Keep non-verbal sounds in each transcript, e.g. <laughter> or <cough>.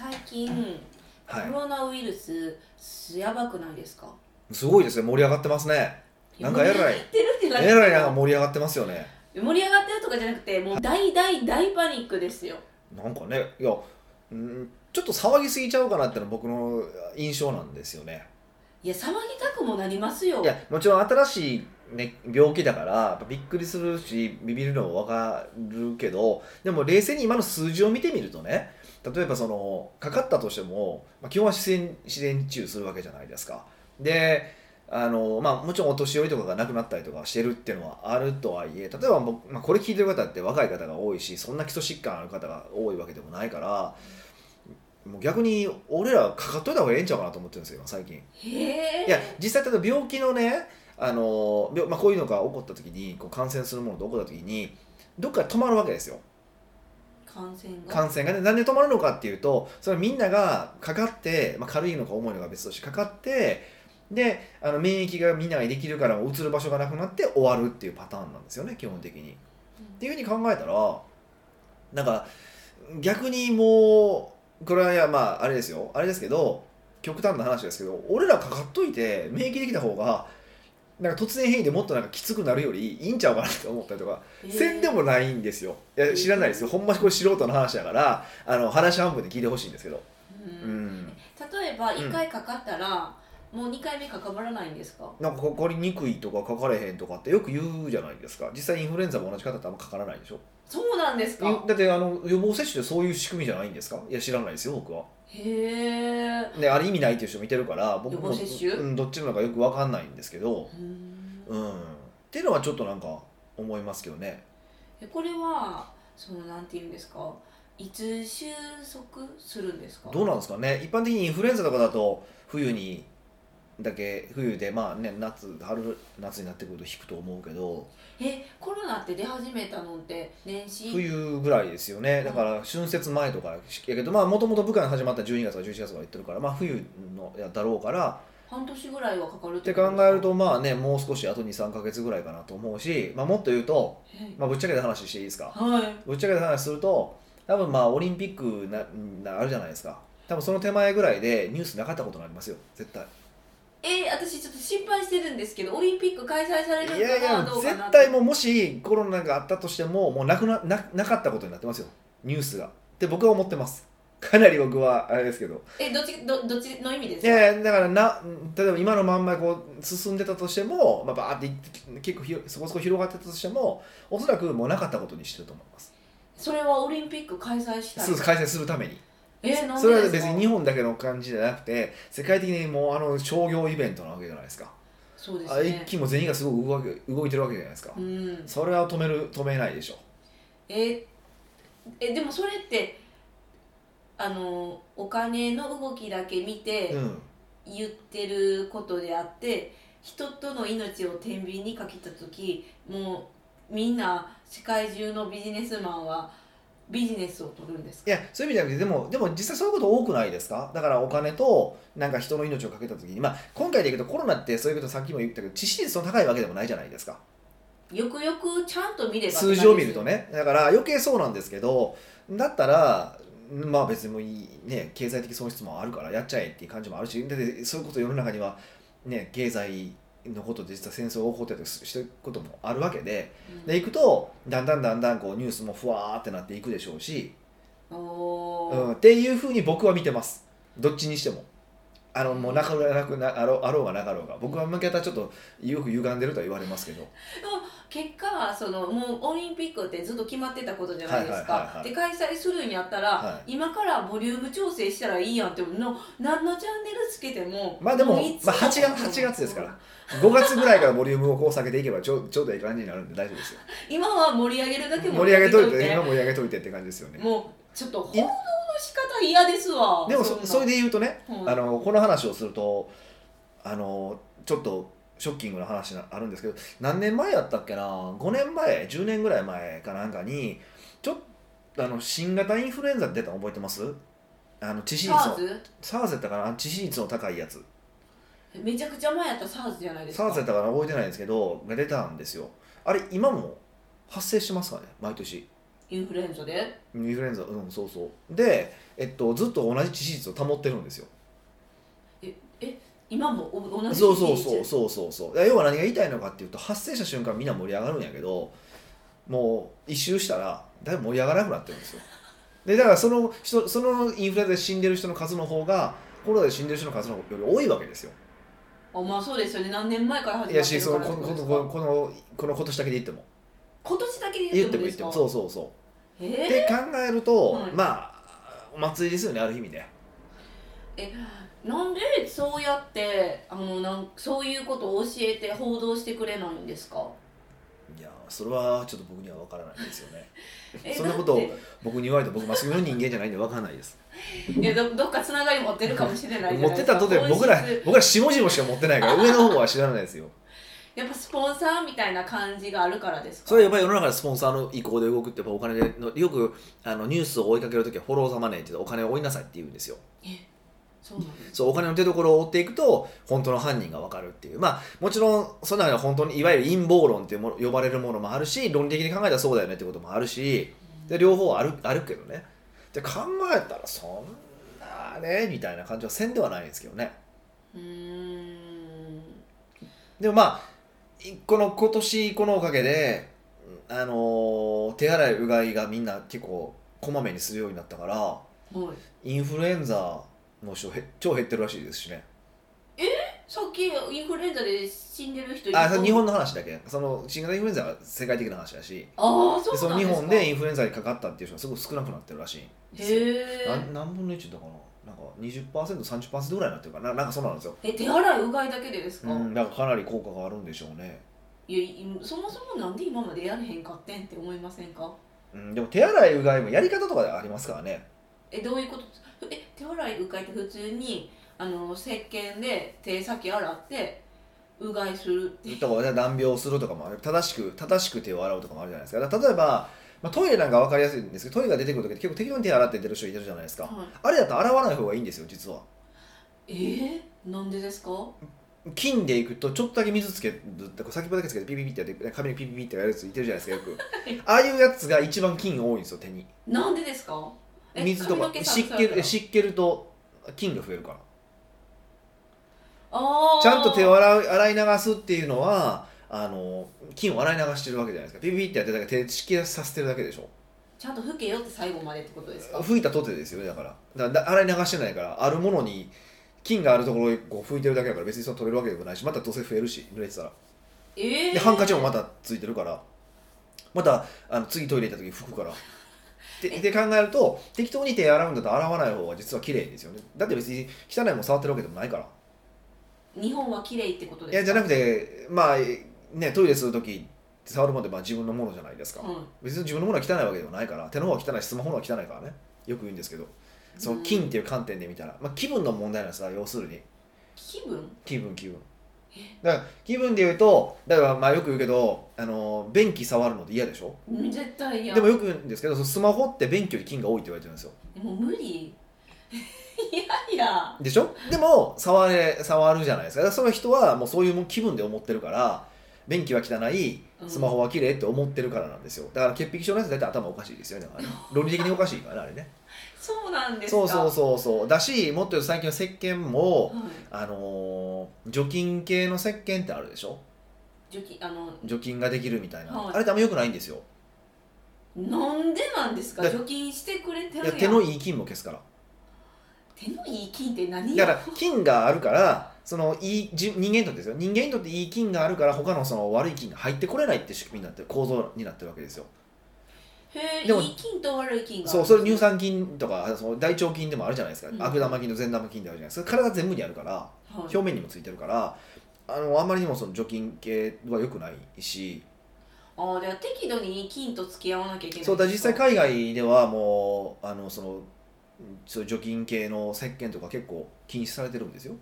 最近、はい。コロナウイルスやばくないですか？すごいですね。盛り上がってますね。なんかえらい。えらいなんか盛り上がってますよね。盛り上がってるとかじゃなくてもう大大大パニックですよ。なんかねいやうんちょっと騒ぎすぎちゃうかなってのは僕の印象なんですよね。いや騒ぎたくもなりますよ。いやもちろん新しい、ね、病気だからびっくりするしビビるのも分かるけどでも冷静に今の数字を見てみるとね例えばそのかかったとしても、まあ、基本は自然自然治癒するわけじゃないですか。であのまあ、もちろんお年寄りとかが亡くなったりとかしてるっていうのはあるとはいえ例えば僕、まあ、これ聞いてる方って若い方が多いしそんな基礎疾患ある方が多いわけでもないからもう逆に俺らかかっといた方がええんちゃうかなと思ってるんですよ今最近。いや実際例えば病気のねあの病、まあ、こういうのが起こった時にこう感染するものが起こった時にどっかで止まるわけですよ感染が感染がねなんで止まるのかっていうとそれみんながかかって、まあ、軽いのか重いのか別としてかかってであの免疫がみんなができるからうつる場所がなくなって終わるっていうパターンなんですよね基本的に。っていうふうに考えたらなんか逆にもうこれはまああれですよあれですけど極端な話ですけど俺らかかっといて免疫できた方がなんか突然変異でもっとなんかきつくなるよりいいんちゃうかなって思ったりとか、へー。せんでもないんですよ。いや知らないですよ。ほんまにこれ素人の話だからあの話半分で聞いてほしいんですけど、ううん。ん、例えば1回かかったら、もう2回目かからないんですか？なんかかかりにくいとかかかれへんとかってよく言うじゃないですか。実際インフルエンザも同じ方ってあんまかからないでしょ。そうなんですか？だってあの予防接種ってそういう仕組みじゃないんですか？いや知らないですよ僕は。へえであれ意味ないっていう人もいてるから僕も予防接種？うん、どっちなのかよく分かんないんですけど、うん。うん、っていうのはちょっとなんか思いますけどね。えこれはそのなんていうんですか？いつ収束するんですか？どうなんですかね。一般的にインフルエンザとかだと冬にだけ冬でまあね夏春夏になってくると引くと思うけどえコロナって出始めたのって年始？冬ぐらいですよね。だから春節前とかやけどまあもともと部下が始まった12月か11月とか言ってるからまあ冬のやだろうから半年ぐらいはかかるっって考えるとまあねもう少しあと23か月ぐらいかなと思うし、まあ、もっと言うと、まあ、ぶっちゃけた話していいですか？はい。ぶっちゃけた話すると多分まあオリンピックななあるじゃないですか。多分その手前ぐらいでニュースなかったことになりますよ。絶対えー私ちょっと心配してるんですけどオリンピック開催されるいやいや絶対もうもしコロナがあったとしてももうなくなななかったことになってますよ。ニュースが。って僕は思ってます。かなり僕はあれですけど。えどっちどどっちの意味ですいかやいやだからな例えば今のまんまこう進んでたとしても、まあ、バーっていって結構ひろそこそこ広がってたとしてもおそらくもうなかったことにしてると思います。それはオリンピック開催したい。そう開催するためにえー、それは別に日本だけの感じじゃなくて世界的にもうあの商業イベントなわけじゃないですか。そうですあ一ね気も全員がすごく動く動いてるわけじゃないですか、うん。それは止める止めないでしょ。えーえでもそれってあのお金の動きだけ見てうん。言ってることであって、人との命を天秤にかけた時もうみんな世界中のビジネスマンはビジネスを取るんですか？いやそういう意味じゃなくてでもでも実際そういうこと多くないですか？だからお金となんか人の命をかけた時にまあ今回でいくとコロナってそういうことさっきも言ったけど致死率の高いわけでもないじゃないですか。よくよくちゃんと見れば数字を見るとね。だから余計そうなんですけどだったらまあ別にもういいね経済的損失もあるからやっちゃえっていう感じもあるしだってそういうこと世の中にはね経済のことで実は戦争が起こってたりしてることもあるわけでうん。でいくとだんだんだんだんこうニュースもふわーってなっていくでしょうし、うん、っていうふうに僕は見てます。どっちにしても。あのもうなかろうなくなあろうあろうがなかろうが。僕は向けたちょっとよく歪んでるとは言われますけど <laughs> 結果そのもうオリンピックってずっと決まってたことじゃないですか。で開催するんやったら、は今からボリューム調整したらいいやんっての何のチャンネルつけてもまあでもういつまあ8月8月ですから。5月ぐらいからボリュームをこう下げていけばちょうちょうどいい感じになるんで大丈夫ですよ。<laughs> 今は盛り上げるだけ盛り上げといて。今盛り上げといてって感じですよね。もうちょっと報道の仕方嫌ですわ。でもそそれで言うとねうん。あのこの話をするとあのちょっとショッキングな話なあるんですけど何年前やったっけな？5年前10年ぐらい前かなんかにちょっとあの新型インフルエンザ出たの覚えてます？あの致死率の SARS? サーズやったかな？致死率の高いやつ。めちゃくちゃ前やったら SARS じゃないですか？サーズやったかな？覚えてないんですけどが出たんですよ。あれ今も発生してますかね？毎年。インフルエンザで？インフルエンザうんそうそう。で、えっと、ずっと同じ致死率を保ってるんですよ今もお同じそうそうそううそうそうそう。要は何が言いたいのかっていうと発生した瞬間みんな盛り上がるんやけどもう一周したらだいぶ盛り上がらなくなってるんですよ。でだからその人そのインフルエンザで死んでる人の数の方がコロナで死んでる人の数の方より多いわけですよ。あまあそうですよね。何年前から始まっていやしるからそのこのこのこのこの今年だけで言っても。今年だけで言ってても言ってもそうそうそう。えって考えると、はい。まあお祭りですよねある意味で。ー、なんでそうやってあのなんそういうことを教えて報道してくれないんですか？いやそれはちょっと僕には分からないですよね。<laughs> えそんなことを僕に言われて僕マスコミの人間じゃないんで分からないです。<laughs> いやどどっかつながり持ってるかもしれない <laughs> 持ってたとて僕ら僕ら下々しか持ってないから上の方は知らないですよ。やっぱスポンサーみたいな感じがあるからですか？それはやっぱり世の中でスポンサーの意向で動くってやっぱお金でのよくあのニュースを追いかけるときはフォローザマネーってお金を追いなさいって言うんですよ。そうなんですそうお金の出所を追っていくと本当の犯人が分かるっていう。まあもちろんその中には本当にいわゆる陰謀論っていうもの呼ばれるものもあるし論理的に考えたらそうだよねってこともあるしで両方あるあるけどね。で考えたらそんなねみたいな感じはせんではないんですけどね。うーん。でもまあいこの今年このおかげであのー手洗いうがいがみんな結構こまめにするようになったからはい。インフルエンザの人へ超減ってるらしいですしね。さっきインフルエンザで死んでる人いるあ日本の話だけ。その新型インフルエンザは世界的な話だし。ああそうでそなんですか？の日本でインフルエンザにかかったっていう人がすごく少なくなってるらしいんですよ。へえ何分の1だかな？なんか 20%30% ぐらいになってるかななんかそうなんですよ、え手洗いうがいだけでですか、うん、だからかなり効果があるんでしょうね、いやいそもそもなんで今までやれへんかってんって思いませんか？うん、でも手洗いうがいもやり方とかでありますからねえどういうこと？え手洗いうがいって普通にあの石鹸で手先洗ってうがいするって。だから難病するとかもある。正しく正しく手を洗うとかもあるじゃないですか。だから例えば、まあ、トイレなんか分かりやすいんですけどトイレが出てくる時って結構適当に手洗って出る人いてるじゃないですか、はい。あれだと洗わない方がいいんですよ実は。えー、なんでですか？金でいくとちょっとだけ水つける先っぽだけつけてピピピってやって髪にピピピってやるやついてるじゃないですかよく。ああいうやつが一番金多いんですよ手に。なんでですか？え水とか湿気湿気ると菌が増えるから。ちゃんと手を洗う洗い流すっていうのはあの菌を洗い流してるわけじゃないですか。ピピピってやってだけ手湿気させてるだけでしょ。ちゃんと拭けよって最後までってことですか？拭いたとてですよねだから。だ洗い流してないから。あるものに菌があるところをこう拭いてるだけだから別にその取れるわけでもないしまたどうせ増えるし濡れてたら。えー、でハンカチもまたついてるから。またあの次トイレ行った時拭くからでで考えると適当に手洗うんだと洗わない方が実は綺麗ですよね。だって別に汚いもの触ってるわけでもないから。日本は綺麗ってことですか？いやじゃなくてまあねトイレする時触るものってまあ自分のものじゃないですか、うん。別に自分のものは汚いわけではないから手の方は汚いしスマホの方は汚いからね。よく言うんですけど。その金っていう観点で見たら、まあ、気分の問題なんですよ要するに。気分？気分気分だから気分で言うとだからまあよく言うけどあの便器触るのって嫌でしょ？うん。絶対嫌。でもよく言うんですけどそのスマホって便器より菌が多いって言われてるんですよ。でも無理？<laughs> いやいや。でしょ？でも触れ触るじゃないですか。だからその人はもうそういう気分で思ってるから便器は汚いスマホは綺麗って思ってるからなんですよ。だから潔癖症のやつ大体頭おかしいですよね。論理的におかしいからねあれねそうなんですか？そうそうそうそう。だしもっと言うと最近は石鹸もはい。あのー除菌系の石鹸ってあるでしょ？除菌あの除菌ができるみたいな、はい。あれってあんまよくないんですよ。なんでなんですか？だ除菌してくれてるやんいや手のいい菌も消すから。手のいい菌って何だから菌があるからそのいいじ人間にとってですよ。人間にとっていい菌があるから他のその悪い菌が入ってこれないって仕組みになってる構造になってるわけですよへえでもいい菌と悪い菌がそうそれ乳酸菌とかその大腸菌でもあるじゃないですか、うん。悪玉菌と善玉菌であるじゃないですか。体全部にあるからはい。表面にもついてるからあのあんまりにもその除菌系は良くないし。ああじゃあ適度に菌と付き合わなきゃいけないそうだ実際海外ではもうあのそのうんそういう除菌系の石鹸とか結構禁止されてるんですよ。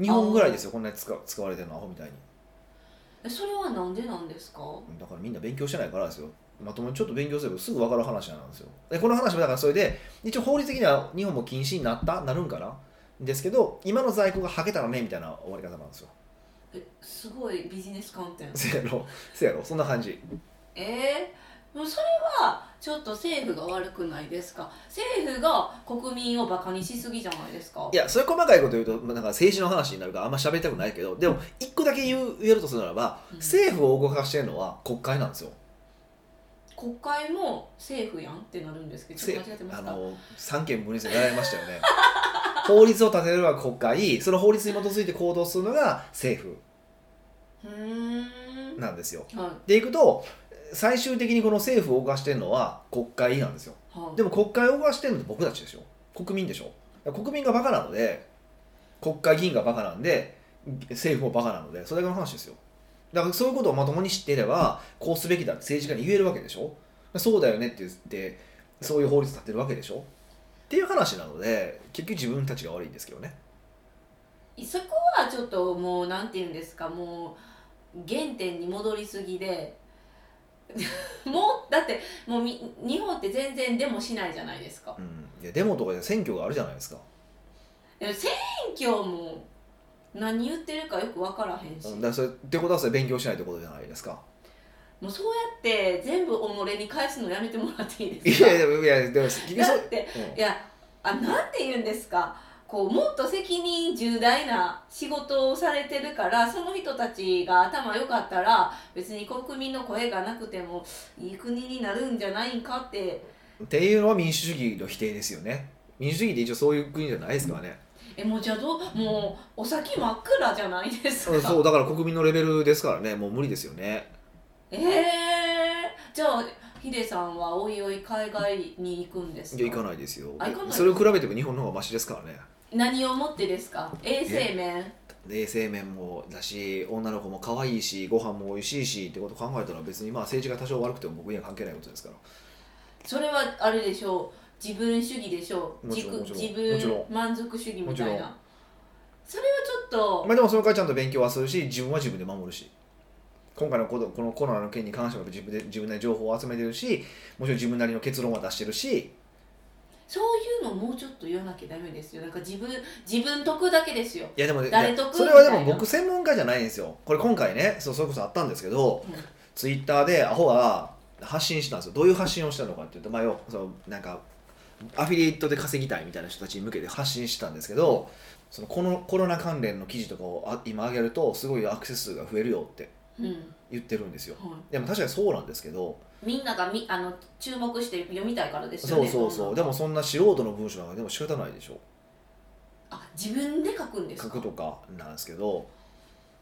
日本ぐらいですよこんなに使使われてるのアホみたいに。えそれはなんでなんですか？だからみんな勉強してないからですよまともにちょっと勉強すればすぐ分かる話なんですよ。でこの話もだからそれで一応法律的には日本も禁止になったなるんかな？ですけど今の在庫がはけたらねみたいな終わり方なんですよ。えすごいビジネス観点せやろ。せやろ。そんな感じ。えー、もうそれはちょっと政府が悪くないですか？政府が国民をバカにしすぎじゃないですか？いやそれ細かいこと言うと、まあ、なんか政治の話になるからあんま喋りたくないけどでも一個だけ言う言えるとするならば、うん。政府を動かしてるのは国会なんですよ国会も政府やんってなるんですけどちょっと間違ってますか？あの三権分立で習いましたよね。<laughs> 法律を立てるのは国会その法律に基づいて行動するのが政府うーん。なんですよ。はでいくと最終的にこの政府を動かしてるのは国会なんですよ。いはい。でも国会を動かしてるのって僕たちでしょ。国民でしょ。国民がバカなので国会議員がバカなんで政府もバカなのでそれだけの話ですよだからそういうことをまともに知っていればこうすべきだって政治家に言えるわけでしょ？そうだよねって言ってそういう法律立ってるわけでしょ？っていう話なので結局自分たちが悪いんですけどね。そこはちょっともうなんて言うんですか？もう原点に戻りすぎで <laughs> もうだってもうみ日本って全然デモしないじゃないですか。うん。いやデモとかで選挙があるじゃないですか。選挙も何言ってるかよく分からへんし、うんだからそれってことはそれ勉強しないってことじゃないですか。もうそうやって全部己に返すのやめてもらっていいいですか？やいやいやでもだってうんいやあなんて言うんですか？こうもっと責任重大な仕事をされてるからその人たちが頭良かったら別に国民の声がなくてもいい国になるんじゃないかって。っていうのは民主主義の否定ですよね。民主主義って一応そういう国じゃないですからね、えもうじゃあどう？もうお先真っ暗じゃないですか。うんそうだから国民のレベルですからね。もう無理ですよね。えー、じゃあヒデさんはおいおい海外に行くんですか？いや行かないですよ。あ行かない。それを比べても日本の方がマシですからね。何をもってですか？衛生面？衛生面もだし女の子も可愛いしご飯も美味しいしってことを考えたら別にまあ政治が多少悪くても僕には関係ないことですから。それはあれでしょう自分主義でしょう。自自分満足主義みたいな。それはちょっと。まあでもその回ちゃんと勉強はするし自分は自分で守るし。今回のこのこのコロナの件に関しては自分で自分なりに情報を集めてるしもちろん自分なりの結論は出してるし。そういうのもうちょっと言わなきゃダメですよ。なんか自分自分得だけですよ、いやでも誰得それはでも僕専門家じゃないんですよ。これ今回ねそうそれこそあったんですけどうん。ツイッターでアホが発信したんですよ。どういう発信をしたのかっていうとまあ要そうなんかアフィリエイトで稼ぎたいみたいな人たちに向けて発信したんですけどそのこのコロナ関連の記事とかをあ今上げるとすごいアクセス数が増えるよってうん。言ってるんですよ。はでも確かにそうなんですけどい、みんながみあの注目して読みたいからですよね。そうそうそう。でもそそんな素人の文章なんかでも仕方ないでしょ。あ自分で書くんですか？書くとかなんですけど。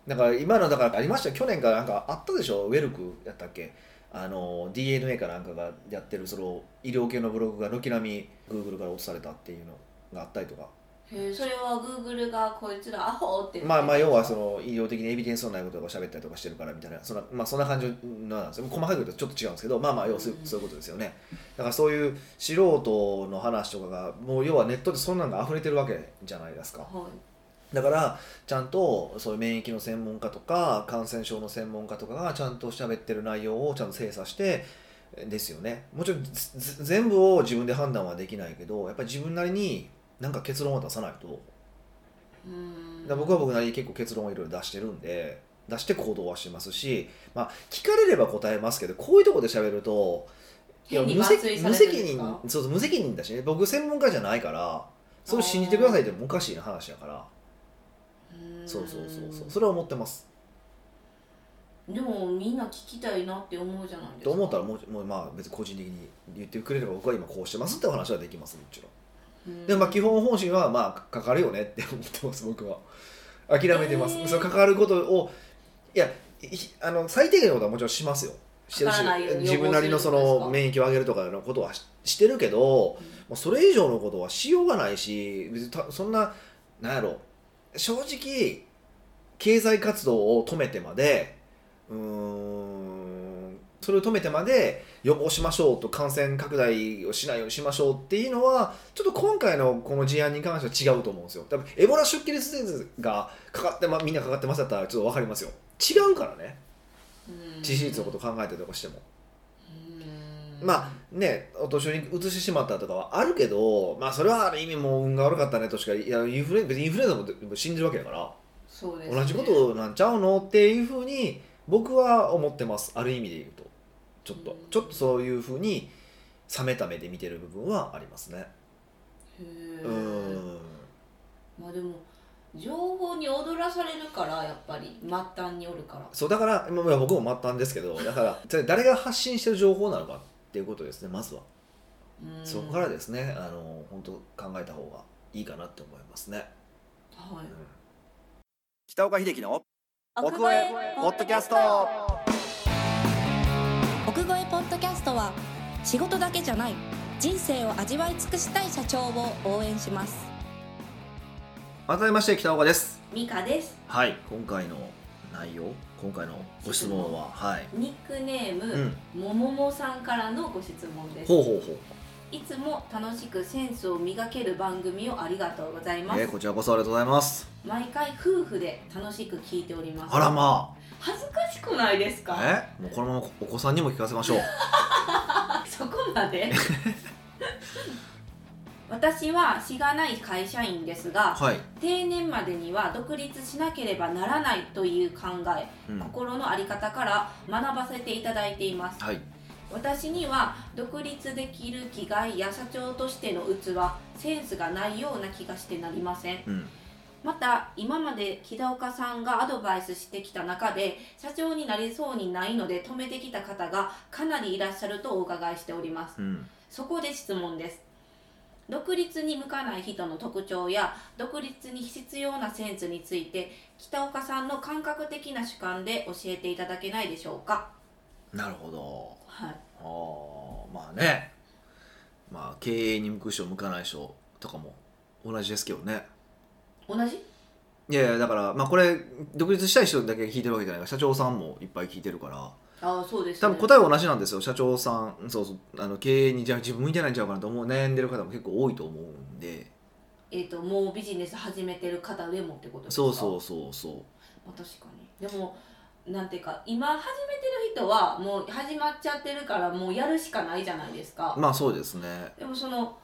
だから今のだからありましたよ。去年からなんかあったでしょ？ウェルクやったっけ？あの DNA かなんかがやってるその医療系のブログが軒並み Google から落とされたっていうのがあったりとか。それはグーグルがこいつらアホってまあまあ要はそのの医療的にエビデンスのないことを喋ったりとかしてるからみたいな。そんな,、まあ、そんな感じなんですよ。細かく言うとちょっと違うんですけどまあまあ要はそうそういうことですよね。だからそういう素人の話とかがもう要はネットでそんなのが溢れてるわけじゃないですか。はいだからちゃんとそういう免疫の専門家とか感染症の専門家とかがちゃんと喋ってる内容をちゃんと精査してですよね。もちろん全部を自分で判断はできないけどやっぱり自分なりになんか結論を出さないと。うーん。だ僕は僕なりに結構結論をいろいろ出してるんで出して行動はしますし、まあ、聞かれれば答えますけどこういうところで喋るといや無責無責任そうそう無責任だしね。僕専門家じゃないからそれを信じてくださいってもおかしいな話だからそうそうそうそう。それは思ってます。でもみんな聞きたいなって思うじゃないですか。と思ったらもう。もうまあ別に個人的に言ってくれれば僕は今こうしてますって話はできますもちろん。うん。でもまあ基本方針はまあかかるよねって思ってます僕は。諦めてます、えー。その関わることをいやいあの最低限のことはもちろんしますよ。してるし自分なりのその免疫を上げるとかのことはししてるけどもうそれ以上のことはしようがないし別にたそんななんやろ正直経済活動を止めてまでうーんそれを止めてまで予防しましょうと感染拡大をしないようにしましょうっていうのはちょっと今回のこの事案に関しては違うと思うんですよ。多分エボラ出血率がかかって、ま、みんなかかってますだったらちょっと分かりますよ。違うからね。うん。致死率のこと考えたりとかしても。うんまあねお年寄りに移してしまったとかはあるけどまあそれはある意味もう運が悪かったねとしかいやインフルエン別にインフルエンザも死んでるわけだから。そうですね。同じことなんちゃうのっていうふうに僕は思ってます。ある意味で言うと。ちょっと。うん。ちょっとそういうふうに冷めた目で見てる部分はありますね。へえうん。まあでも情報に踊らされるからやっぱり。末端におるから。そうだからまあ僕も末端ですけどだから誰が発信してる情報なのかっていうことですねまずは、うん。そこからですねあの本当考えた方がいいかなって思いますね、はい。北岡秀樹の奥越えポッドキャスト。奥越えポッドキャストは仕事だけじゃない人生を味わい尽くしたい社長を応援します。改めまして北岡です。ミカです。はい今回の内容？今回のご質問は？はい。ニックネーム、うん。もももさんからのご質問です。ほうほうほう。いつも楽しくセンスを磨ける番組をありがとうございます、えーこちらこそありがとうございます。毎回夫婦で楽しく聞いております。あらま恥ずかしくないですか？あえ？もうこのままお子さんにも聞かせましょう。<laughs> そこまで？<laughs> 私はしがない会社員ですがはい、定年までには独立しなければならないという考えうん、心の在り方から学ばせていただいています。はい。私には独立できる気概や社長としての器センスがないような気がしてなりません。うん。また今まで木田岡さんがアドバイスしてきた中で社長になりそうにないので止めてきた方がかなりいらっしゃるとお伺いしております。うん。そこで質問です独立に向かない人の特徴や独立に必要なセンスについて北岡さんの感覚的な主観で教えていただけないでしょうか。なるほど。はい。あーまあね。まあ経営に向く人向かない人とかも同じですけどね。同じ？いやいやだからまあこれ独立したい人だけ聞いてるわけじゃないから社長さんもいっぱい聞いてるからああそうです、ね、多分答えは同じなんですよ。社長さんそうそう。あの経営にじゃあ自分向いてないんちゃうかなと思う悩んでる方も結構多いと思うんで。えー、ともうビジネス始めてる方でもってことですか？そうそうそうそまあ、確かに。でもなんていうか今始めてる人はもう始まっちゃってるからもうやるしかないじゃないですか。うまあそうですね。でもその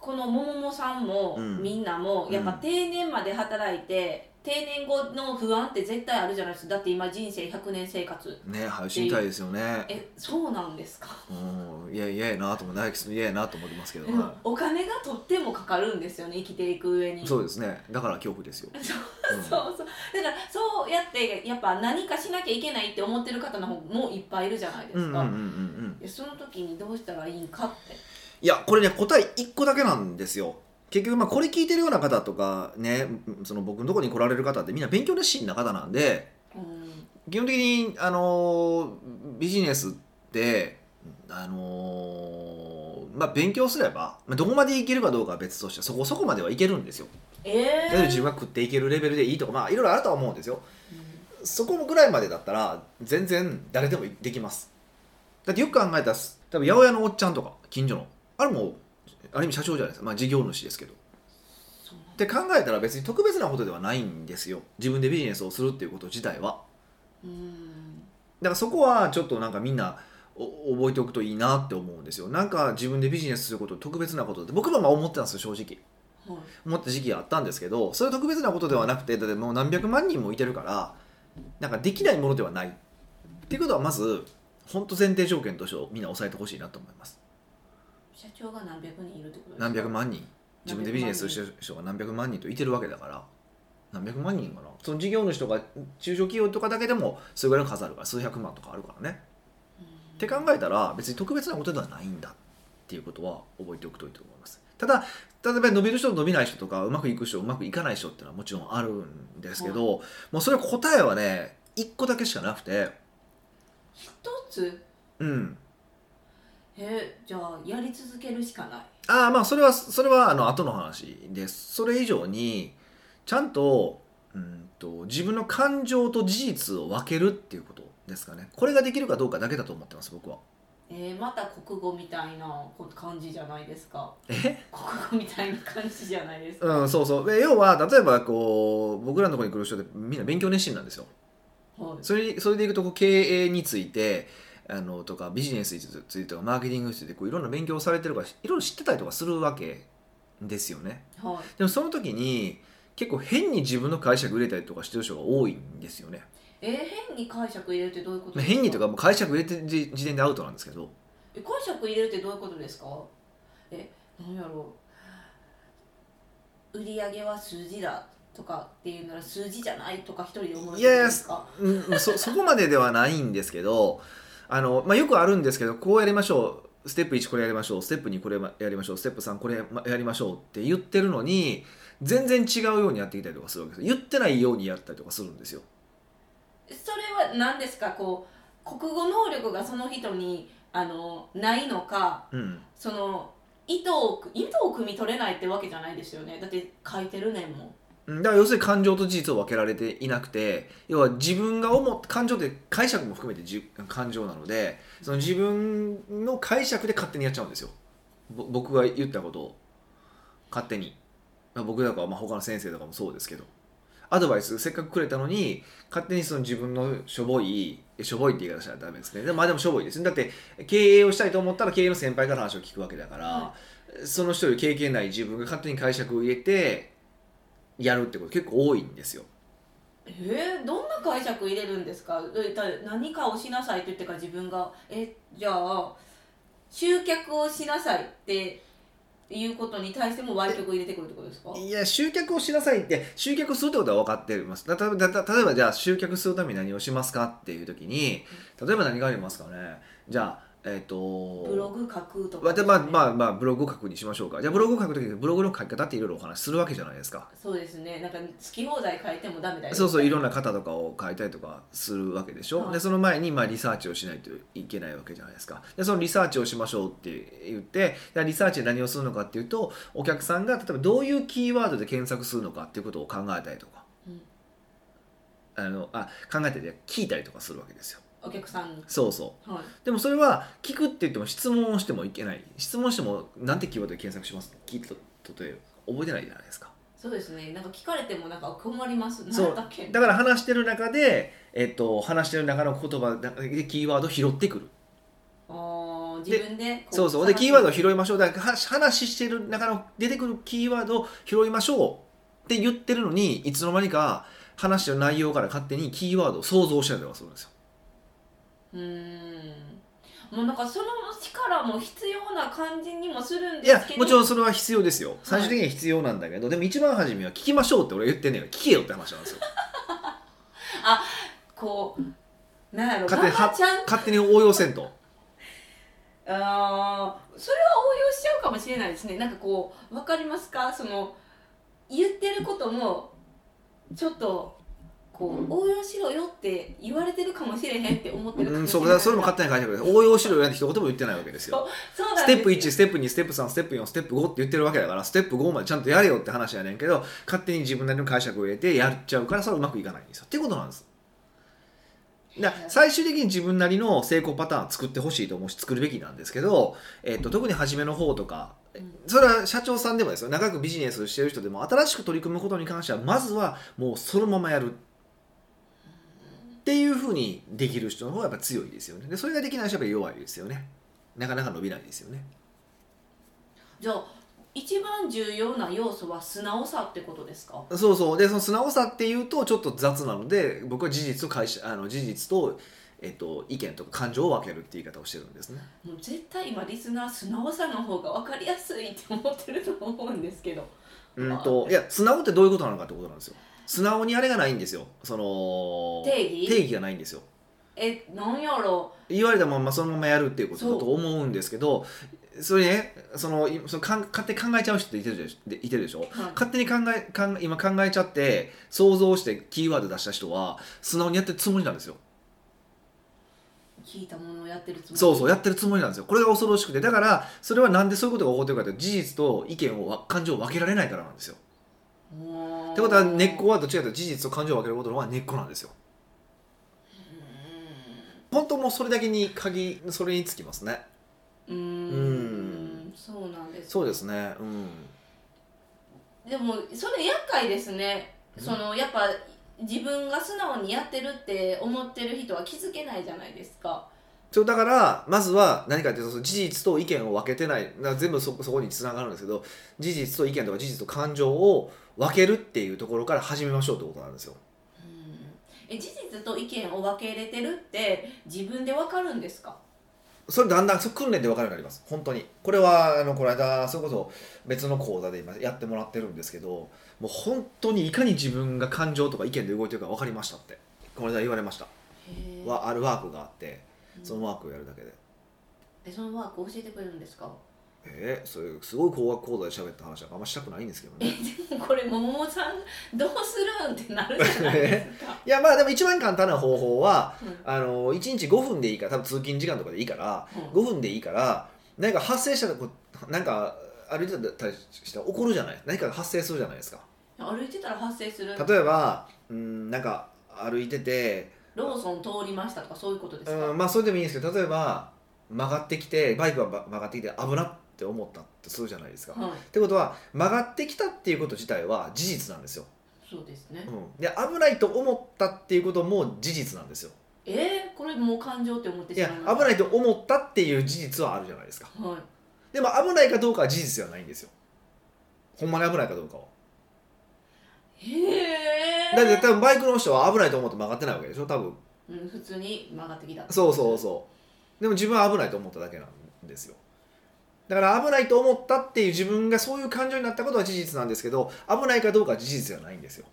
このもももさんも、うん。みんなもやっぱうん。定年まで働いて、定年後の不安って絶対あるじゃないですか。だって今人生100年生活。ね配信たいですよね。えそうなんですか？うん。いや嫌やなと思って嫌やなと思ってますけど、でもお金がとってもかかるんですよね生きていく上に。そうですね。だから恐怖ですよ、<laughs> そううんそうそう。だからそうやってやっぱ何かしなきゃいけないって思ってる方の方もいっぱいいるじゃないですか、その時にどうしたらいいんかって。いやこれね答え1個だけなんですよ結局まあこれ聞いてるような方とかねその僕のところに来られる方ってみんな勉強熱心な方なんでうん。基本的にあのビジネスってあのまあ勉強すれば、まあ、どこまでいけるかどうかは別としてそこそこまではいけるんですよ。え例えばえ自分が食っていけるレベルでいいとかまあいろいろあるとは思うんですよ。そこぐらいまでだったら全然誰でもできます。だってよく考えたら多分八百屋のおっちゃんとか近所の。あれもある意味社長じゃないですか。まあ事業主ですけど。って考えたら別に特別なことではないんですよ。自分でビジネスをするっていうこと自体は。うん。だからそこはちょっとなんかみんなお覚えておくといいなって思うんですよ。なんか自分でビジネスすること特別なことって僕もまあ思ってたんですよ正直。はい。思った時期があったんですけどそれは特別なことではなくてだってもう何百万人もいてるからなんかできないものではない。っていうことはまず本当前提条件としてみんな押さえてほしいなと思います社長が何百人いるってことですか？何百万人。自分でビジネスしてる人が何百万人といてるわけだから。何百万人かな。その事業主とか中小企業とかだけでもそれぐらいの数あるから数百万とかあるからね。って考えたら別に特別なことではないんだっていうことは覚えておくといいと思います。ただ例えば伸びる人と伸びない人とかうまくいく人うまくいかない人っていうのはもちろんあるんですけど、もうそれ答えはね1個だけしかなくて。一つ？うんえじゃあやり続けるしかない。ああまあそれはそれはあの後の話です。それ以上にちゃんとうんと自分の感情と事実を分けるっていうことですかね。これができるかどうかだけだと思ってます僕は。えー、また国語みたいなこ感じじゃないですか。え？国語みたいな感じじゃないですか、うんそうそう。で要は例えばこう僕らのところに来る人ってみんな勉強熱心なんですよ。はい。それそれでいくとこう経営についてあのとかビジネスについてとかマーケティングについてこういろんな勉強をされてるからいろいろ知ってたりとかするわけですよね。はい。でもその時に結構変に自分の解釈入れたりとかしてる人が多いんですよね。えー変に解釈入れるってどういうことですか？変にとか解釈入れてる時時点でアウトなんですけど。え解釈入れるってどういうことですか？えなんやろう。売り上げは数字だとかっていうなら数字じゃないとか一人で思うってことですか？うんそそこまでではないんですけどあの、まあ、よくあるんですけどこうやりましょう。ステップ1これやりましょう。ステップ2これやりましょう。ステップ3これやりましょう。って言ってるのに全然違うようにやってきたりとかするわけです言ってないようにやったりとかするんですよ。それは何ですか？こう国語能力がその人にあのないのかうん。その意図をく意図を汲み取れないってわけじゃないですよね。だって書いてるねんもだから要するに感情と事実を分けられていなくて要は自分が思っ感情って解釈も含めてじ感情なのでその自分の解釈で勝手にやっちゃうんですよ。ぼ僕が言ったことを。勝手に、まあ、僕とか、まあ、他の先生とかもそうですけど。アドバイスせっかくくれたのに勝手にその自分のしょぼいえしょぼいって言い方したらダメですね。でもまあでもしょぼいです。ねだって経営をしたいと思ったら経営の先輩から話を聞くわけだから、はその人より経験ない自分が勝手に解釈を入れてやるってこと結構多いんですよ。えー、どんな解釈入れるんですか？何かをしなさいって言ってから自分がえじゃあ集客をしなさいっていうことに対しても歪曲入れてくるってことですか？いや集客をしなさいって集客するってことは分かってますだただた例えばじゃあ集客するために何をしますかっていう時に例えば何がありますかね？じゃあえっ、とブログ書くとかわたまあまあまあブログを書くにしましょうか。じゃあブログを書く時にブログの書き方っていろいろお話しするわけじゃないですか。そうですね。なんか好き放題書いてもダメだよそうそういろんなな方とかを書いたりとかするわけでしょ、はい。でその前にまあリサーチをしないといけないわけじゃないですか。でそのリサーチをしましょうって言ってでリサーチで何をするのかっていうとお客さんが例えばどういうキーワードで検索するのかっていうことを考えたりとか、うん。あのあ考えたり聞いたりとかするわけですよお客さん。にそうそう。はい。でもそれは聞くって言っても質問をしてもいけない。質問してもなんてキーワードで検索します？聞いたとえ覚えてないじゃないですか。そうですね。なんか聞かれてもなんか困ります。そう。何だっけ？だから話してる中で、えっと、話してる中の言葉でキーワードを拾ってくる。あー自分でこそうそう。でキーワードを拾いいましょう。だからは話してる中の出てくるキーワードを拾いましょうって言ってるのにいつの間にか話してる内容から勝手にキーワードを想像したりとかするんですようーん。もうなんかその力も必要な感じにもするんいやですけど。もちろんそれは必要ですよ。最終的には必要なんだけど、でも一番初めは聞きましょうって俺言ってんねんから聞けよって話なんですよ。こうなんやろ勝手勝手に応用せんと。あーそれは応用しちゃうかもしれないですね。なんかこうわかりますか？その言ってることもちょっとこう応用しろよって言われてるかもしれへんって思ってるかうん、もしれない。そうだからそれも勝手に解釈です。応用しろよなんて一言も言ってないわけですよ。ステップ1ですステップ2ステップ3ステップ4ステップ5って言ってるわけだからステップ5までちゃんとやれよって話やねんけど勝手に自分なりの解釈を入れてやっちゃうからそれはうまくいかないんですよ。っていうことなんです。だ最終的に自分なりの成功パターンを作ってほしいと思うし作るべきなんですけど、えっと特に初めの方とかうん。それは社長さんでもです。よ長くビジネスしてる人でも新しく取り組むことに関してはまずはもうそのままやるっていうふうにできる人の方がやっぱ強いですよね。でそれができない人はやっぱり弱いですよね。なかなか伸びないですよね。じゃあ一番重要な要素は素直さってことですか？そうそう。でその素直さっていうとちょっと雑なので僕は事実と会社あの事実と、えっと、意見とか感情を分けるって言い方をしてるんですね。もう絶対今リスナー素直さの方が分かりやすいって思ってると思うんですけど。うんといや素直ってどういうことなのかってことなんですよ素直にあれがないんですよ。その定義？定義がないんですよ。えなんやろ？言われたままそのままやるっていうことだと思うんですけどそれねそのいそのかん勝手に考えちゃう人っていてるでしでいてるでしょ？はい。勝手に考えかん今考えちゃって想像してキーワード出した人は素直にやってるつもりなんですよ。聞いたものをやってるつもり？そうそうやってるつもりなんですよ。これが恐ろしくて。だからそれはなんでそういうことが起こってるかというと事実と意見をわ感情を分けられないからなんですよっってことは根っこはどっちかというと事実と感情を分けることの方が根っこなんですよ。本当もうそれだけに鍵それにつきますね。うーん。うん。そうなんです。そうですね。うん。でもそれ厄介ですね。うん。そのやっぱ自分が素直にやってるって思ってる人は気づけないじゃないですかそうだからまずは何かっていうと事実と意見を分けてない。全部そそこにつながるんですけど事実と意見とか事実と感情を分けるっていうところから始めましょうってことなんですよ。うん。え事実と意見を分け入れてるって自分で分かるんですか？それだんだんそ訓練で分かるようになります。本当に。これはあのこの間それこそ別の講座で今やってもらってるんですけどもう本当にいかに自分が感情とか意見で動いてるか分かりましたって。この間言われました。はあるワークがあって。うんそのワークをやるだけで。でそのワーク教えてくれるんですか？えー、それすごい高額講座で喋った話はあんましたくないんですけどえねでもこれ桃もさんどうするんってなるじゃないですか、いやまあでも一番簡単な方法はうん。あの1日5分でいいから多分通勤時間とかでいいからうん。5分でいいから何か発生したらこうなんか歩いてたりしたら起こるじゃない？何かが発生するじゃないですか。歩いてたら発生する。例えばうんなんか歩いててローソン通りましたとかそういうことですか、うんまあそれでもいいんですけど例えば曲がってきてバイクがば曲がってきて危なって思ったってするじゃないですか。っはいてことは曲がってきたっていうこと自体は事実なんですよ。そうですね、うん、で危ないと思ったっていうことも事実なんですよ。えー、これもう感情って思ってしまいます危ないと思ったっていう事実はあるじゃないですか。はいでも危ないかどうかは事実ではないんですよ。ほんまに危ないかどうかは。へえだって多分バイクの人は危ないと思って曲がってないわけでしょ多分。うん、普通に曲がってきた。そうそうそう。でも自分は危ないと思っただけなんですよ。だから危ないと思ったっていう自分がそういう感情になったことは事実なんですけど危ないかどうかは事実ではないんですよ。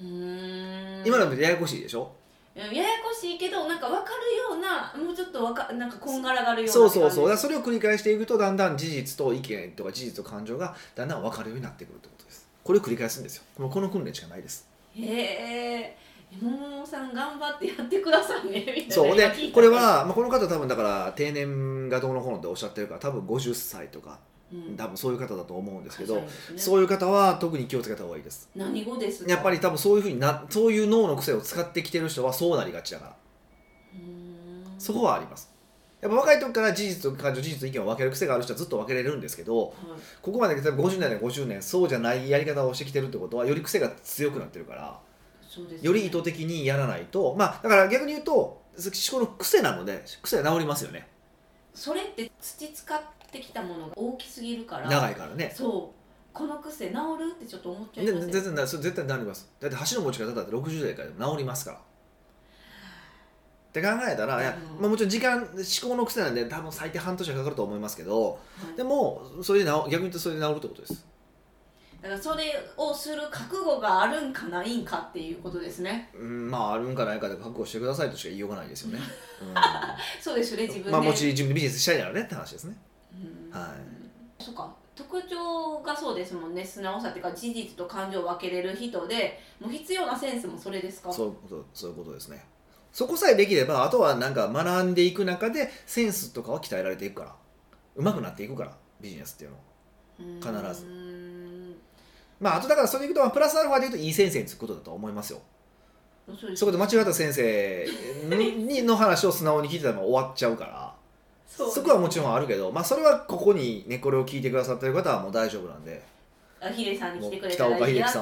うーん。今のってややこしいでしょ？ややこしいけどなんか分かるようなもうちょっとわかなんかこんがらがるようなそうそうそう。だから感それを繰り返していくとだんだん事実と意見とか事実と感情がだんだん分かるようになってくるってことこれを繰り返すんですよ。このこの訓練しかないです。じへえ桃さん頑張ってやってくださいねみたいな。そうでこれは、まあ、この方多分だから定年がどうのこうのっておっしゃってるから多分50歳とかうん。多分そういう方だと思うんですけど、ね。そういう方は特に気をつけた方がいいです。何語ですか？やっぱり多分そういうふうになそういう脳の癖を使ってきてる人はそうなりがちだから。そこはありますやっぱ若い時から事実と感情事実と意見を分ける癖がある人はずっと分けれるんですけどはい。ここまで例えば50年で50年そうじゃないやり方をしてきてるってことはより癖が強くなってるからね。より意図的にやらないとまあだから逆に言うと思考の癖なので癖は治りますよね。それって土使ってきたものが大きすぎるから長いからね。そう。この癖治るってちょっと思っちゃいでます全然なそれ絶対治ります。だって箸の持ち方だって60代からでも治りますからって考えたら、いやうん。まあ、もちろん時間思考の癖なんで多分最低半年はかかると思いますけどはい。でもそれで治逆に言うとそれで治るってことです。だからそれをする覚悟があるんかないんかっていうことですね。うんまああるんかないかで覚悟してくださいとしか言いようがないですよね、<laughs> そうですよね自分で。うん、まあもし自分でビジネスしたいならねって話ですね。うん。はそうか。特徴がそうですもんね。素直さっていうか事実と感情を分けれる人でもう必要なセンスもそれですか？そういうことそういうことですねそこさえできればあとはなんか学んでいく中でセンスとかは鍛えられていくから。上手くなっていくからビジネスっていうのは。必ず。まああとだからそれでいくとまあプラスアルファで言うといい先生につくことだと思いますよ。そこで間違った先生にの話を素直に聞いてたら終わっちゃうから。そこはもちろんあるけど、まあ、それはここにねこれを聞いてくださってる方はもう大丈夫なんで。あヒデさんに来てくれ北岡秀樹たらいいなって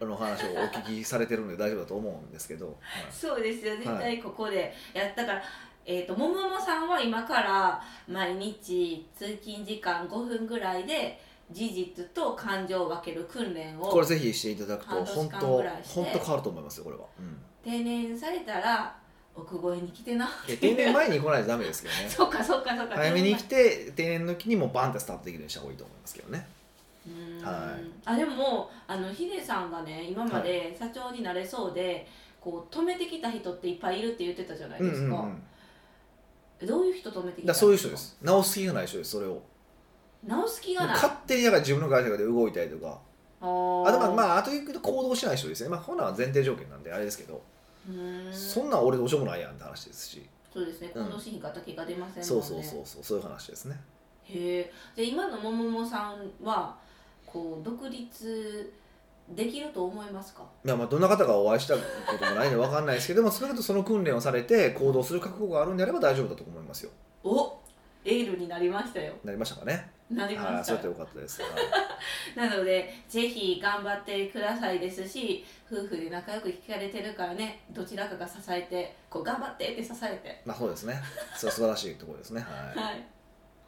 様の話をお聞きされてるんで大丈夫だと思うんですけど、はい。そうですよ絶対ここでやったから、えー、ともももさんは今から毎日通勤時間5分ぐらいで事実と感情を分ける訓練をこれぜひしていただくと本当本当変わると思いますよこれは、うん。定年されたら奥越えに来てな。で定年前に来ないとダメですけどね。<laughs> そっかそっかそっか。早めに来て定年の時にもうバンってスタートできるようにした方がいいと思いますけどねはい。あでもあのヒデさんがね今まで社長になれそうで、こう止めてきた人っていっぱいいるって言ってたじゃないうんですか、うんうんどういう人止めてきたそういう人です。直す気がない人ですそれを。直す気がない。勝手にだから自分の会社で動いたりとか。あー。あとまあ、まあ、あと言うと行動しない人ですね。まあこんなんは前提条件なんであれですけど、そんなん俺どうしようもないやんって話ですし、そうですね。うん。行動しひんかった結果出ませんもんね。そうそうそうそう。そういう話ですね。へえで今のもももさんはこう独立できると思いますか？いやまあどんな方がお会いしたこともないので分かんないですけども少なくともその訓練をされて行動する覚悟があるんであれば大丈夫だと思いますよ。おエールになりましたよ。なりましたかね？なりあました。あそうやってよかったです、はい。<laughs> なのでぜひ頑張ってくださいですし夫婦で仲良く聞かれてるからねどちらかが支えてこう頑張ってって支えて。まあそうですね。そう素晴らしいところですね。はい。<laughs> はい